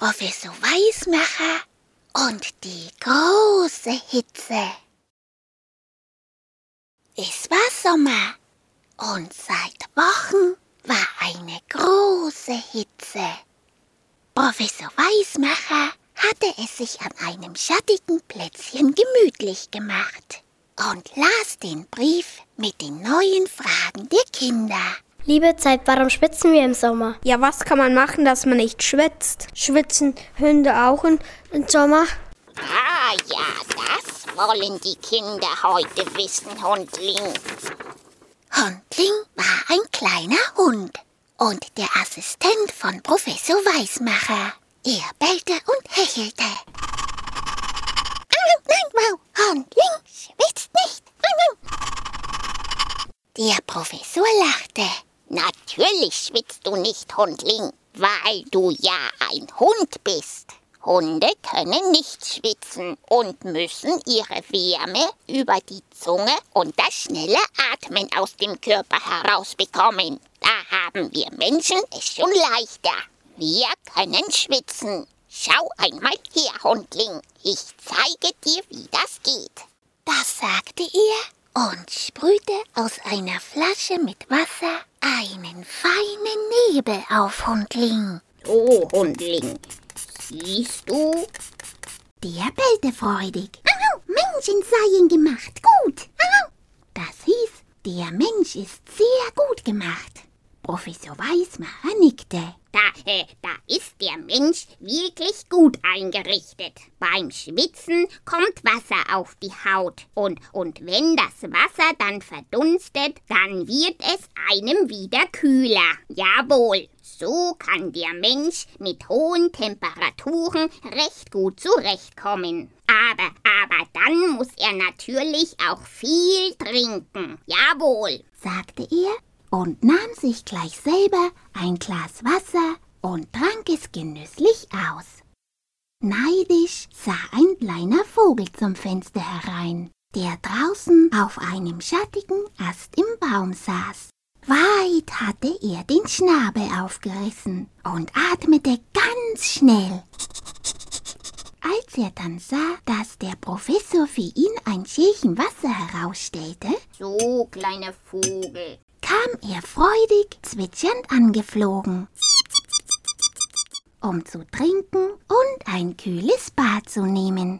Professor Weismacher und die große Hitze. Es war Sommer und seit Wochen war eine große Hitze. Professor Weismacher hatte es sich an einem schattigen Plätzchen gemütlich gemacht und las den Brief mit den neuen Fragen der Kinder. Liebe Zeit, warum schwitzen wir im Sommer? Ja, was kann man machen, dass man nicht schwitzt? Schwitzen Hunde auch im Sommer? Ah ja, das wollen die Kinder heute wissen, Hundling. Hundling war ein kleiner Hund und der Assistent von Professor Weismacher. Er bellte und hechelte. Nein, wow, Hundling schwitzt nicht. Der Professor lachte. Natürlich schwitzt du nicht, Hundling, weil du ja ein Hund bist. Hunde können nicht schwitzen und müssen ihre Wärme über die Zunge und das schnelle Atmen aus dem Körper herausbekommen. Da haben wir Menschen es schon leichter. Wir können schwitzen. Schau einmal her, Hundling. Ich zeige dir, wie das geht. Das sagte er und sprühte aus einer Flasche mit Wasser einen feinen Nebel auf Hundling. Oh, Hundling, siehst du? Der bellte freudig. Au, Menschen seien gemacht gut. Au. Das hieß, der Mensch ist sehr gut gemacht. Professor Weismacher nickte. Da, da ist der Mensch wirklich gut eingerichtet. Beim Schwitzen kommt Wasser auf die Haut. Und, und wenn das Wasser dann verdunstet, dann wird es einem wieder kühler. Jawohl, so kann der Mensch mit hohen Temperaturen recht gut zurechtkommen. Aber, aber dann muss er natürlich auch viel trinken. Jawohl, sagte er und nahm sich gleich selber ein Glas Wasser und trank es genüsslich aus. Neidisch sah ein kleiner Vogel zum Fenster herein, der draußen auf einem schattigen Ast im Baum saß. Weit hatte er den Schnabel aufgerissen und atmete ganz schnell. Als er dann sah, dass der Professor für ihn ein Schälchen Wasser herausstellte, so kleiner Vogel, kam er freudig zwitschernd angeflogen, um zu trinken und ein kühles Bad zu nehmen.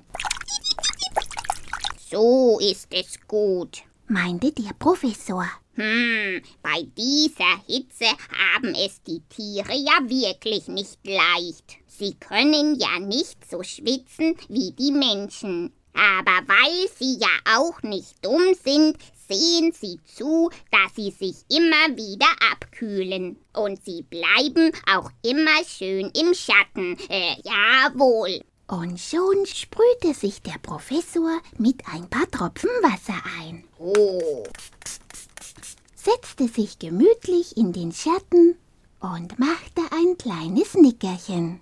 So ist es gut, meinte der Professor. Hm, bei dieser Hitze haben es die Tiere ja wirklich nicht leicht. Sie können ja nicht so schwitzen wie die Menschen. Aber weil sie ja auch nicht dumm sind, sehen sie zu, dass sie sich immer wieder abkühlen. Und sie bleiben auch immer schön im Schatten. Äh, jawohl. Und schon sprühte sich der Professor mit ein paar Tropfen Wasser ein. Oh. Setzte sich gemütlich in den Schatten und machte ein kleines Nickerchen.